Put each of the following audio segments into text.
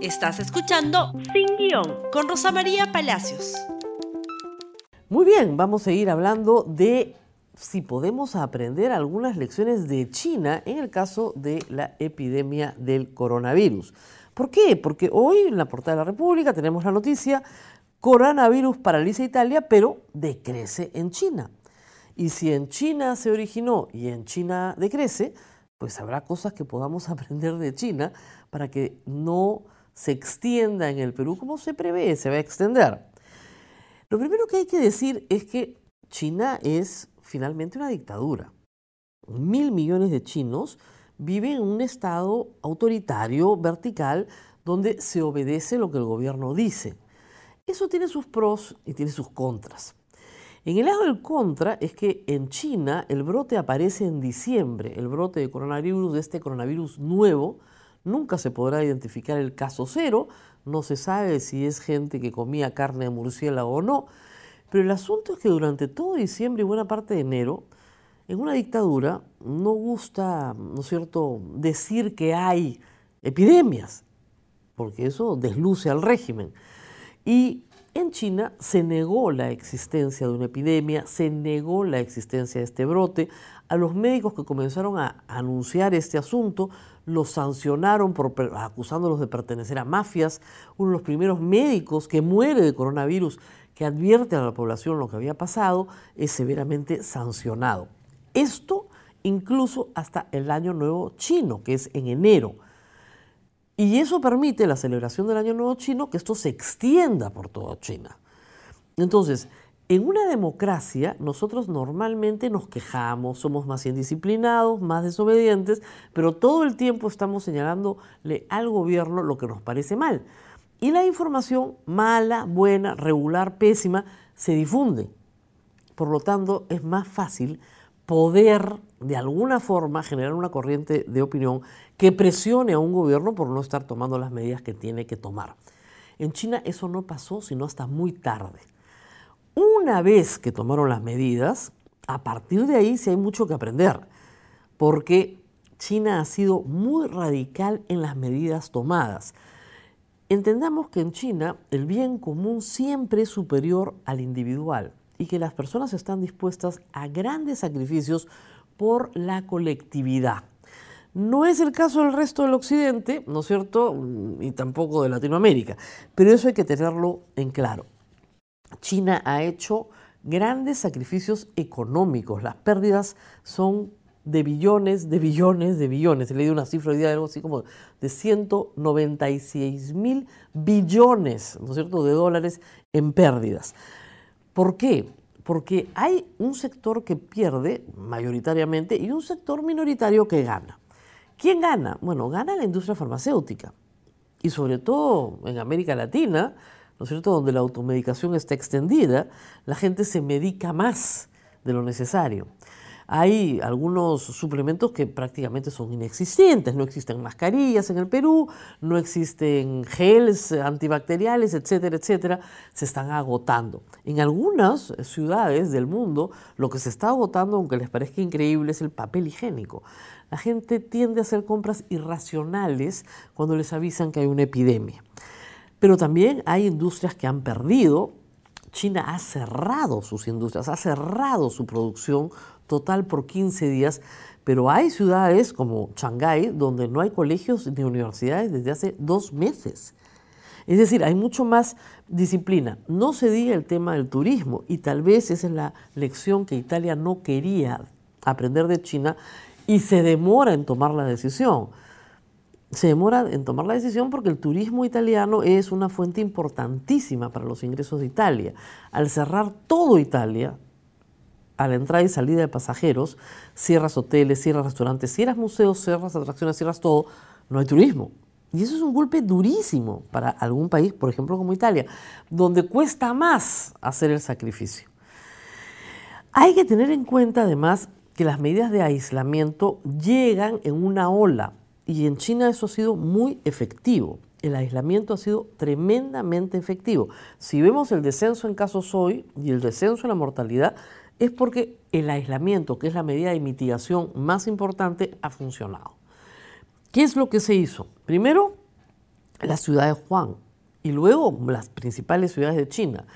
Estás escuchando Sin Guión con Rosa María Palacios. Muy bien, vamos a seguir hablando de si podemos aprender algunas lecciones de China en el caso de la epidemia del coronavirus. ¿Por qué? Porque hoy en la portada de la República tenemos la noticia, coronavirus paraliza Italia, pero decrece en China. Y si en China se originó y en China decrece, pues habrá cosas que podamos aprender de China para que no se extienda en el Perú como se prevé, se va a extender. Lo primero que hay que decir es que China es finalmente una dictadura. Mil millones de chinos viven en un estado autoritario, vertical, donde se obedece lo que el gobierno dice. Eso tiene sus pros y tiene sus contras. En el lado del contra es que en China el brote aparece en diciembre, el brote de coronavirus, de este coronavirus nuevo, Nunca se podrá identificar el caso cero, no se sabe si es gente que comía carne de murciélago o no, pero el asunto es que durante todo diciembre y buena parte de enero, en una dictadura no gusta, ¿no es cierto?, decir que hay epidemias, porque eso desluce al régimen. Y en China se negó la existencia de una epidemia, se negó la existencia de este brote. A los médicos que comenzaron a anunciar este asunto los sancionaron por, acusándolos de pertenecer a mafias. Uno de los primeros médicos que muere de coronavirus, que advierte a la población lo que había pasado, es severamente sancionado. Esto incluso hasta el Año Nuevo chino, que es en enero. Y eso permite la celebración del Año Nuevo chino que esto se extienda por toda China. Entonces, en una democracia, nosotros normalmente nos quejamos, somos más indisciplinados, más desobedientes, pero todo el tiempo estamos señalándole al gobierno lo que nos parece mal. Y la información mala, buena, regular, pésima, se difunde. Por lo tanto, es más fácil poder de alguna forma generar una corriente de opinión que presione a un gobierno por no estar tomando las medidas que tiene que tomar. En China eso no pasó sino hasta muy tarde. Una vez que tomaron las medidas, a partir de ahí sí hay mucho que aprender, porque China ha sido muy radical en las medidas tomadas. Entendamos que en China el bien común siempre es superior al individual y que las personas están dispuestas a grandes sacrificios por la colectividad. No es el caso del resto del Occidente, ¿no es cierto? Y tampoco de Latinoamérica, pero eso hay que tenerlo en claro. China ha hecho grandes sacrificios económicos. Las pérdidas son de billones, de billones, de billones. He leído una cifra hoy día de algo así como de 196 mil billones, ¿no es cierto?, de dólares en pérdidas. ¿Por qué? Porque hay un sector que pierde mayoritariamente y un sector minoritario que gana. ¿Quién gana? Bueno, gana la industria farmacéutica. Y sobre todo en América Latina, ¿no es cierto?, donde la automedicación está extendida, la gente se medica más de lo necesario. Hay algunos suplementos que prácticamente son inexistentes, no existen mascarillas en el Perú, no existen gels antibacteriales, etcétera, etcétera, se están agotando. En algunas ciudades del mundo lo que se está agotando, aunque les parezca increíble, es el papel higiénico. La gente tiende a hacer compras irracionales cuando les avisan que hay una epidemia. Pero también hay industrias que han perdido. China ha cerrado sus industrias, ha cerrado su producción total por 15 días, pero hay ciudades como Shanghái donde no hay colegios ni universidades desde hace dos meses. Es decir, hay mucho más disciplina. No se diga el tema del turismo y tal vez esa es la lección que Italia no quería aprender de China y se demora en tomar la decisión se demora en tomar la decisión porque el turismo italiano es una fuente importantísima para los ingresos de Italia. Al cerrar todo Italia, a la entrada y salida de pasajeros, cierras hoteles, cierras restaurantes, cierras museos, cierras atracciones, cierras todo, no hay turismo. Y eso es un golpe durísimo para algún país, por ejemplo como Italia, donde cuesta más hacer el sacrificio. Hay que tener en cuenta además que las medidas de aislamiento llegan en una ola y en China eso ha sido muy efectivo. El aislamiento ha sido tremendamente efectivo. Si vemos el descenso en casos hoy y el descenso en la mortalidad, es porque el aislamiento, que es la medida de mitigación más importante, ha funcionado. ¿Qué es lo que se hizo? Primero, la ciudad de Juan y luego las principales ciudades de China.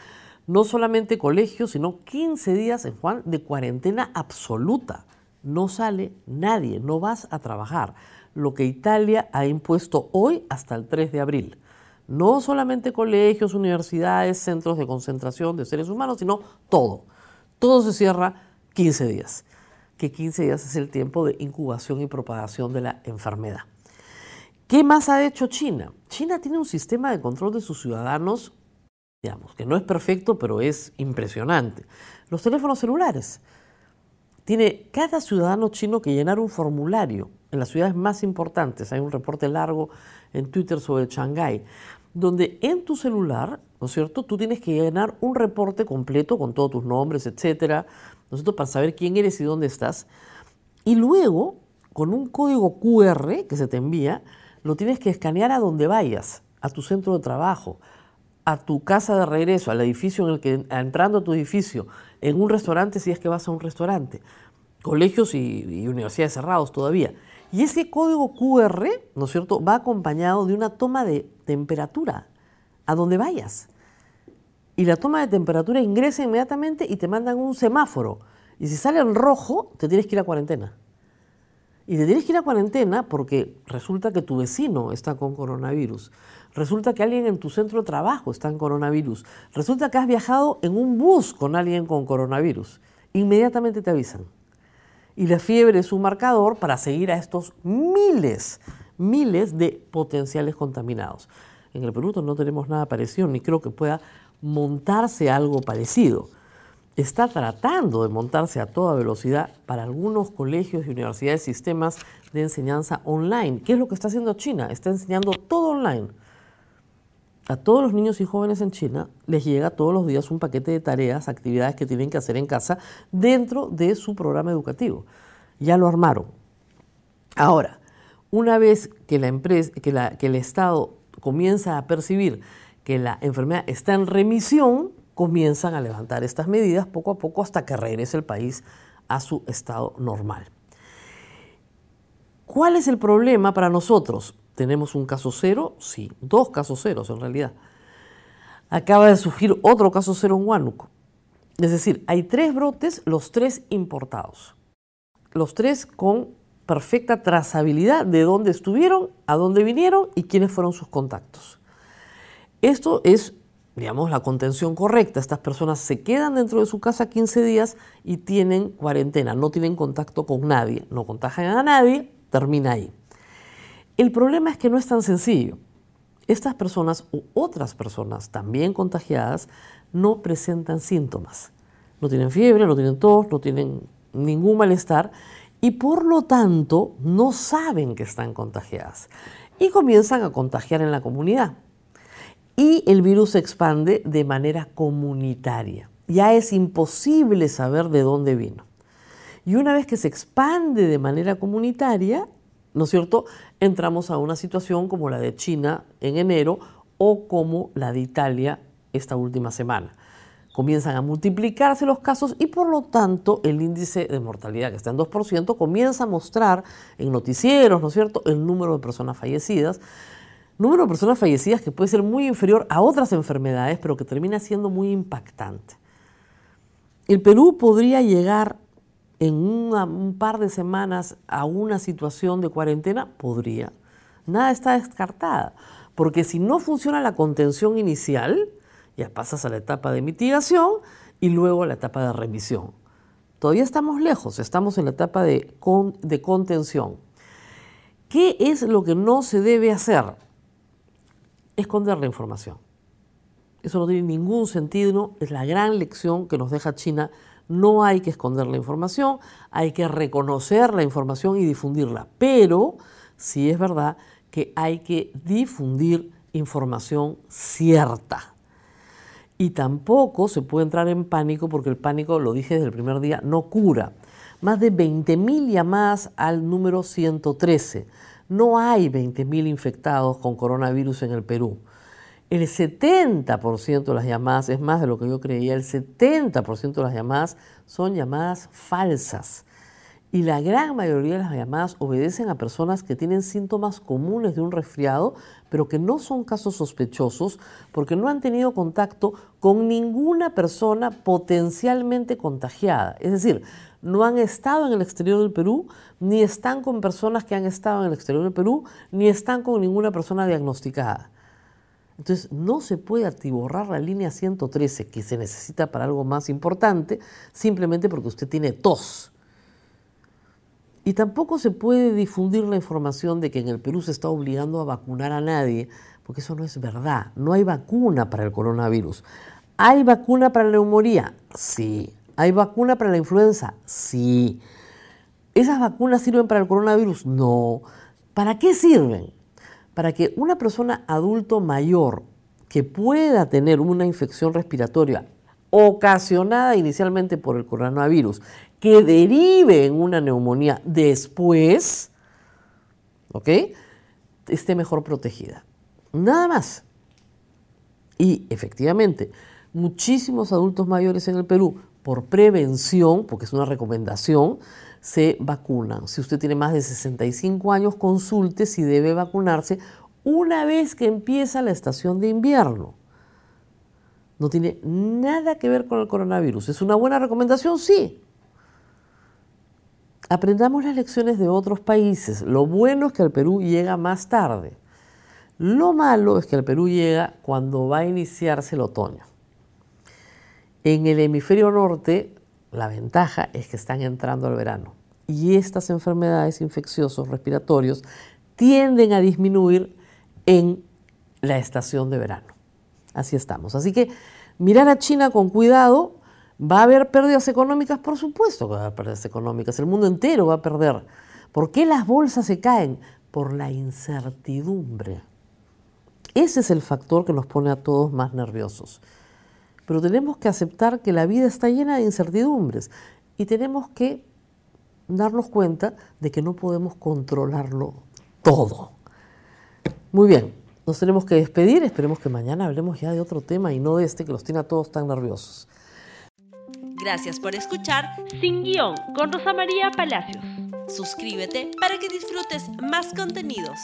No solamente colegios, sino 15 días en Juan de cuarentena absoluta. No sale nadie, no vas a trabajar. Lo que Italia ha impuesto hoy hasta el 3 de abril. No solamente colegios, universidades, centros de concentración de seres humanos, sino todo. Todo se cierra 15 días, que 15 días es el tiempo de incubación y propagación de la enfermedad. ¿Qué más ha hecho China? China tiene un sistema de control de sus ciudadanos, digamos, que no es perfecto, pero es impresionante. Los teléfonos celulares. Tiene cada ciudadano chino que llenar un formulario en las ciudades más importantes. Hay un reporte largo en Twitter sobre Shanghái, donde en tu celular, ¿no es cierto?, tú tienes que llenar un reporte completo con todos tus nombres, etcétera, ¿no es cierto?, para saber quién eres y dónde estás. Y luego, con un código QR que se te envía, lo tienes que escanear a donde vayas, a tu centro de trabajo, a tu casa de regreso, al edificio en el que, entrando a tu edificio, en un restaurante si es que vas a un restaurante, colegios y, universidades cerrados todavía. Y ese código QR, ¿no es cierto?, va acompañado de una toma de temperatura a donde vayas. Y la toma de temperatura ingresa inmediatamente y te mandan un semáforo. Y si sale en rojo, te tienes que ir a cuarentena. Y te tienes que ir a cuarentena porque resulta que tu vecino está con coronavirus. Resulta que alguien en tu centro de trabajo está en coronavirus. Resulta que has viajado en un bus con alguien con coronavirus. Inmediatamente te avisan. Y la fiebre es un marcador para seguir a estos miles, miles de potenciales contaminados. En el Perú no tenemos nada parecido, ni creo que pueda montarse algo parecido está tratando de montarse a toda velocidad para algunos colegios y universidades sistemas de enseñanza online. ¿Qué es lo que está haciendo China? Está enseñando todo online. A todos los niños y jóvenes en China les llega todos los días un paquete de tareas, actividades que tienen que hacer en casa dentro de su programa educativo. Ya lo armaron. Ahora, una vez que la empresa, que, el Estado comienza a percibir que la enfermedad está en remisión, comienzan a levantar estas medidas poco a poco hasta que regrese el país a su estado normal. ¿Cuál es el problema para nosotros? ¿Tenemos un caso cero? Sí, dos casos ceros en realidad. Acaba de surgir otro caso cero en Huánuco. Es decir, hay tres brotes, los tres importados. Los tres con perfecta trazabilidad de dónde estuvieron, a dónde vinieron y quiénes fueron sus contactos. Esto es digamos, la contención correcta. Estas personas se quedan dentro de su casa 15 días y tienen cuarentena, no tienen contacto con nadie, no contagian a nadie, termina ahí. El problema es que no es tan sencillo. Estas personas u otras personas también contagiadas no presentan síntomas. No tienen fiebre, no tienen tos, no tienen ningún malestar y por lo tanto no saben que están contagiadas y comienzan a contagiar en la comunidad y el virus se expande de manera comunitaria. Ya es imposible saber de dónde vino. Y una vez que se expande de manera comunitaria, ¿no es cierto?, entramos a una situación como la de China en enero o como la de Italia esta última semana. Comienzan a multiplicarse los casos y por lo tanto el índice de mortalidad que está en 2% comienza a mostrar en noticieros, ¿no es cierto?, el número de personas fallecidas número de personas fallecidas que puede ser muy inferior a otras enfermedades, pero que termina siendo muy impactante. El Perú podría llegar en un par de semanas a una situación de cuarentena, podría. Nada está descartada, porque si no funciona la contención inicial, ya pasas a la etapa de mitigación y luego a la etapa de remisión. Todavía estamos lejos, estamos en la etapa de, de contención. ¿Qué es lo que no se debe hacer? esconder la información. Eso no tiene ningún sentido, es la gran lección que nos deja China. No hay que esconder la información, hay que reconocer la información y difundirla. Pero sí es verdad que hay que difundir información cierta. Y tampoco se puede entrar en pánico porque el pánico, lo dije desde el primer día, no cura. Más de 20.000 llamadas al número 113 no hay 20.000 infectados con coronavirus en el Perú. El 70% de las llamadas, es más de lo que yo creía, el 70% de las llamadas son llamadas falsas. Y la gran mayoría de las llamadas obedecen a personas que tienen síntomas comunes de un resfriado, pero que no son casos sospechosos porque no han tenido contacto con ninguna persona potencialmente contagiada. Es decir, no han estado en el exterior del Perú, ni están con personas que han estado en el exterior del Perú, ni están con ninguna persona diagnosticada. Entonces, no se puede atiborrar la línea 113 que se necesita para algo más importante simplemente porque usted tiene tos y tampoco se puede difundir la información de que en el Perú se está obligando a vacunar a nadie, porque eso no es verdad. No hay vacuna para el coronavirus. ¿Hay vacuna para la neumonía? Sí. ¿Hay vacuna para la influenza? Sí. ¿Esas vacunas sirven para el coronavirus? No. ¿Para qué sirven? Para que una persona adulto mayor que pueda tener una infección respiratoria ocasionada inicialmente por el coronavirus que derive en una neumonía después, ¿ok? Esté mejor protegida. Nada más. Y efectivamente, muchísimos adultos mayores en el Perú, por prevención, porque es una recomendación, se vacunan. Si usted tiene más de 65 años, consulte si debe vacunarse una vez que empieza la estación de invierno. No tiene nada que ver con el coronavirus. ¿Es una buena recomendación? Sí. Aprendamos las lecciones de otros países. Lo bueno es que el Perú llega más tarde. Lo malo es que el Perú llega cuando va a iniciarse el otoño. En el hemisferio norte, la ventaja es que están entrando al verano. Y estas enfermedades infecciosos respiratorios tienden a disminuir en la estación de verano. Así estamos. Así que mirar a China con cuidado, ¿Va a haber pérdidas económicas? Por supuesto que va a haber pérdidas económicas. El mundo entero va a perder. ¿Por qué las bolsas se caen? Por la incertidumbre. Ese es el factor que nos pone a todos más nerviosos. Pero tenemos que aceptar que la vida está llena de incertidumbres y tenemos que darnos cuenta de que no podemos controlarlo todo. Muy bien, nos tenemos que despedir. Esperemos que mañana hablemos ya de otro tema y no de este que los tiene a todos tan nerviosos. Gracias por escuchar Sin Guión con Rosa María Palacios. Suscríbete para que disfrutes más contenidos.